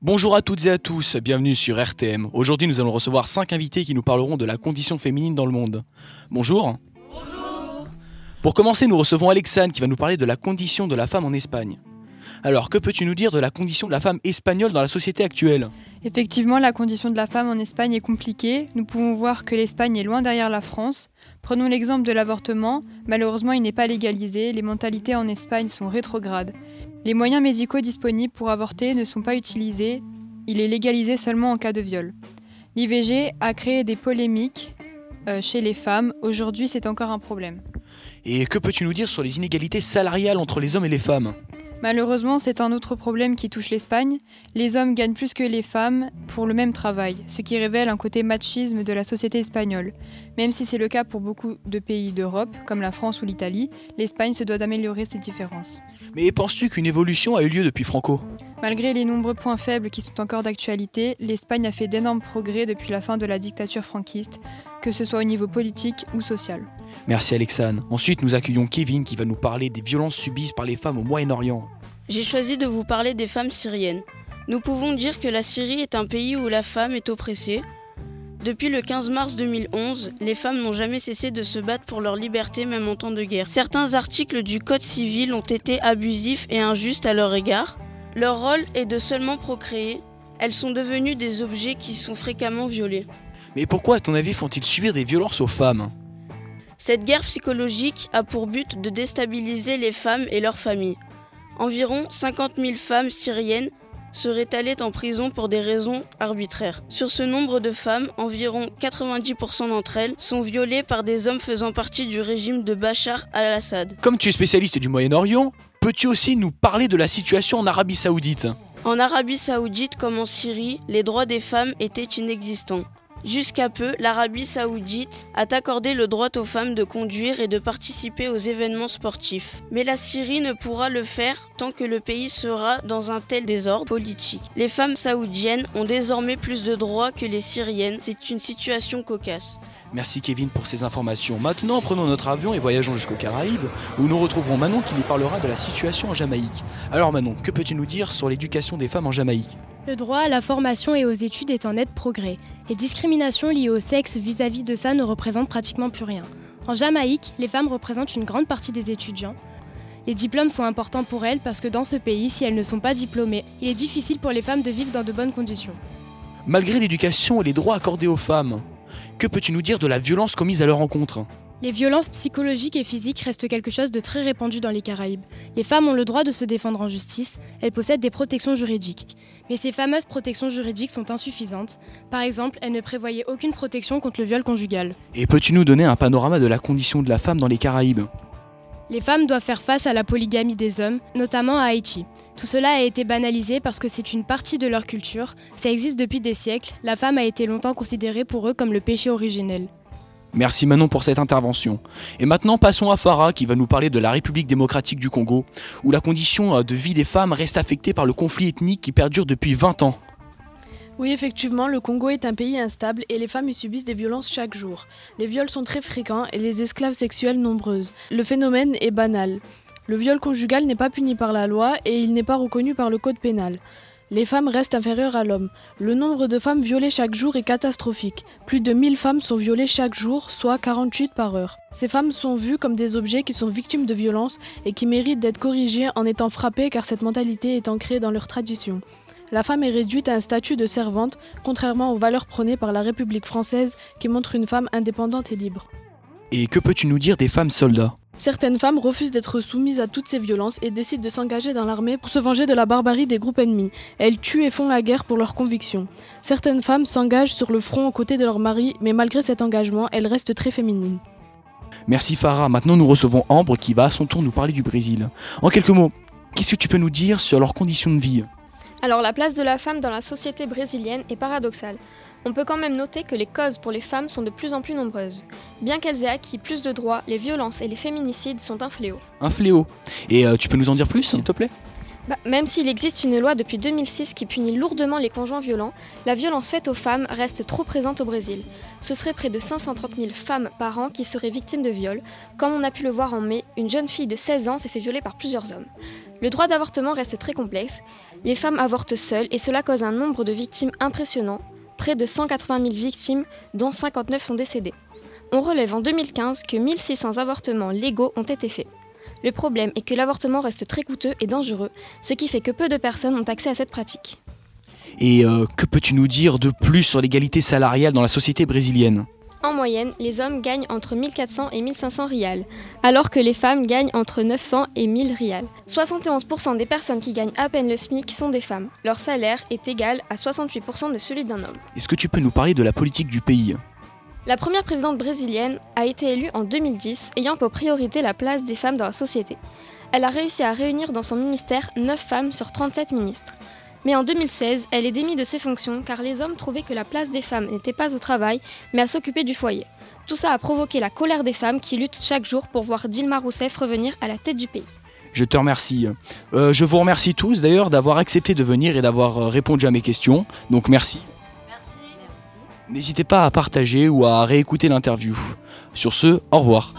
Bonjour à toutes et à tous, bienvenue sur RTM. Aujourd'hui, nous allons recevoir 5 invités qui nous parleront de la condition féminine dans le monde. Bonjour. Bonjour. Pour commencer, nous recevons Alexandre qui va nous parler de la condition de la femme en Espagne. Alors, que peux-tu nous dire de la condition de la femme espagnole dans la société actuelle? Effectivement, la condition de la femme en Espagne est compliquée. Nous pouvons voir que l'Espagne est loin derrière la France. Prenons l'exemple de l'avortement. Malheureusement, il n'est pas légalisé. Les mentalités en Espagne sont rétrogrades. Les moyens médicaux disponibles pour avorter ne sont pas utilisés. Il est légalisé seulement en cas de viol. L'IVG a créé des polémiques euh, chez les femmes. Aujourd'hui, c'est encore un problème. Et que peux-tu nous dire sur les inégalités salariales entre les hommes et les femmes? Malheureusement, c'est un autre problème qui touche l'Espagne. Les hommes gagnent plus que les femmes pour le même travail, ce qui révèle un côté machisme de la société espagnole. Même si c'est le cas pour beaucoup de pays d'Europe, comme la France ou l'Italie, l'Espagne se doit d'améliorer ces différences. Mais penses-tu qu'une évolution a eu lieu depuis Franco? Malgré les nombreux points faibles qui sont encore d'actualité, l'Espagne a fait d'énormes progrès depuis la fin de la dictature franquiste, que ce soit au niveau politique ou social. Merci Alexandre. Ensuite, nous accueillons Kevin qui va nous parler des violences subies par les femmes au Moyen-Orient. J'ai choisi de vous parler des femmes syriennes. Nous pouvons dire que la Syrie est un pays où la femme est oppressée. Depuis le 15 mars 2011, les femmes n'ont jamais cessé de se battre pour leur liberté même en temps de guerre. Certains articles du Code civil ont été abusifs et injustes à leur égard. Leur rôle est de seulement procréer. Elles sont devenues des objets qui sont fréquemment violés. Mais pourquoi, à ton avis, font-ils subir des violences aux femmes? Cette guerre psychologique a pour but de déstabiliser les femmes et leurs familles. Environ 50 000 femmes syriennes seraient allées en prison pour des raisons arbitraires. Sur ce nombre de femmes, environ 90% d'entre elles sont violées par des hommes faisant partie du régime de Bachar al-Assad. Comme tu es spécialiste du Moyen-Orient, peux-tu aussi nous parler de la situation en Arabie saoudite? En Arabie saoudite comme en Syrie, les droits des femmes étaient inexistants. Jusqu'à peu, l'Arabie saoudite a accordé le droit aux femmes de conduire et de participer aux événements sportifs. Mais la Syrie ne pourra le faire tant que le pays sera dans un tel désordre politique. Les femmes saoudiennes ont désormais plus de droits que les Syriennes. C'est une situation cocasse. Merci Kevin pour ces informations. Maintenant, prenons notre avion et voyageons jusqu'aux Caraïbes, où nous retrouverons Manon qui nous parlera de la situation en Jamaïque. Alors Manon, que peux-tu nous dire sur l'éducation des femmes en Jamaïque? Le droit à la formation et aux études est en net progrès. Les discriminations liées au sexe vis-à-vis de ça ne représentent pratiquement plus rien. En Jamaïque, les femmes représentent une grande partie des étudiants. Les diplômes sont importants pour elles parce que dans ce pays, si elles ne sont pas diplômées, il est difficile pour les femmes de vivre dans de bonnes conditions. Malgré l'éducation et les droits accordés aux femmes, que peux-tu nous dire de la violence commise à leur encontre les violences psychologiques et physiques restent quelque chose de très répandu dans les Caraïbes. Les femmes ont le droit de se défendre en justice, elles possèdent des protections juridiques. Mais ces fameuses protections juridiques sont insuffisantes. Par exemple, elles ne prévoyaient aucune protection contre le viol conjugal. Et peux-tu nous donner un panorama de la condition de la femme dans les Caraïbes? Les femmes doivent faire face à la polygamie des hommes, notamment à Haïti. Tout cela a été banalisé parce que c'est une partie de leur culture, ça existe depuis des siècles, la femme a été longtemps considérée pour eux comme le péché originel. Merci Manon pour cette intervention. Et maintenant passons à Farah qui va nous parler de la République démocratique du Congo, où la condition euh, de vie des femmes reste affectée par le conflit ethnique qui perdure depuis 20 ans. Oui, effectivement, le Congo est un pays instable et les femmes y subissent des violences chaque jour. Les viols sont très fréquents et les esclaves sexuelles nombreuses. Le phénomène est banal. Le viol conjugal n'est pas puni par la loi et il n'est pas reconnu par le code pénal. Les femmes restent inférieures à l'homme. Le nombre de femmes violées chaque jour est catastrophique. Plus de 1000 femmes sont violées chaque jour, soit 48 par heure. Ces femmes sont vues comme des objets qui sont victimes de violences et qui méritent d'être corrigées en étant frappées car cette mentalité est ancrée dans leur tradition. La femme est réduite à un statut de servante, contrairement aux valeurs prônées par la République française qui montre une femme indépendante et libre. Et que peux-tu nous dire des femmes soldats? Certaines femmes refusent d'être soumises à toutes ces violences et décident de s'engager dans l'armée pour se venger de la barbarie des groupes ennemis. Elles tuent et font la guerre pour leurs convictions. Certaines femmes s'engagent sur le front aux côtés de leur mari, mais malgré cet engagement, elles restent très féminines. Merci Farah. Maintenant, nous recevons Ambre qui va à son tour nous parler du Brésil. En quelques mots, qu'est-ce que tu peux nous dire sur leurs conditions de vie? Alors, la place de la femme dans la société brésilienne est paradoxale. On peut quand même noter que les causes pour les femmes sont de plus en plus nombreuses. Bien qu'elles aient acquis plus de droits, les violences et les féminicides sont un fléau. Un fléau Et euh, tu peux nous en dire plus, s'il te plaît? Bah, même s'il existe une loi depuis 2006 qui punit lourdement les conjoints violents, la violence faite aux femmes reste trop présente au Brésil. Ce serait près de 530 000 femmes par an qui seraient victimes de viols. Comme on a pu le voir en mai, une jeune fille de 16 ans s'est fait violer par plusieurs hommes. Le droit d'avortement reste très complexe. Les femmes avortent seules et cela cause un nombre de victimes impressionnant, de 180 000 victimes dont 59 sont décédées. On relève en 2015 que 1600 avortements légaux ont été faits. Le problème est que l'avortement reste très coûteux et dangereux, ce qui fait que peu de personnes ont accès à cette pratique. Et euh, que peux-tu nous dire de plus sur l'égalité salariale dans la société brésilienne? En moyenne, les hommes gagnent entre 1400 et 1500 rials, alors que les femmes gagnent entre 900 et 1000 rials. 71% des personnes qui gagnent à peine le SMIC sont des femmes. Leur salaire est égal à 68% de celui d'un homme. Est-ce que tu peux nous parler de la politique du pays? La première présidente brésilienne a été élue en 2010, ayant pour priorité la place des femmes dans la société. Elle a réussi à réunir dans son ministère 9 femmes sur 37 ministres. Mais en 2016, elle est démise de ses fonctions car les hommes trouvaient que la place des femmes n'était pas au travail, mais à s'occuper du foyer. Tout ça a provoqué la colère des femmes qui luttent chaque jour pour voir Dilma Rousseff revenir à la tête du pays. Je te remercie. Euh, je vous remercie tous d'ailleurs d'avoir accepté de venir et d'avoir euh, répondu à mes questions. Donc merci. N'hésitez pas à partager ou à réécouter l'interview. Sur ce, au revoir.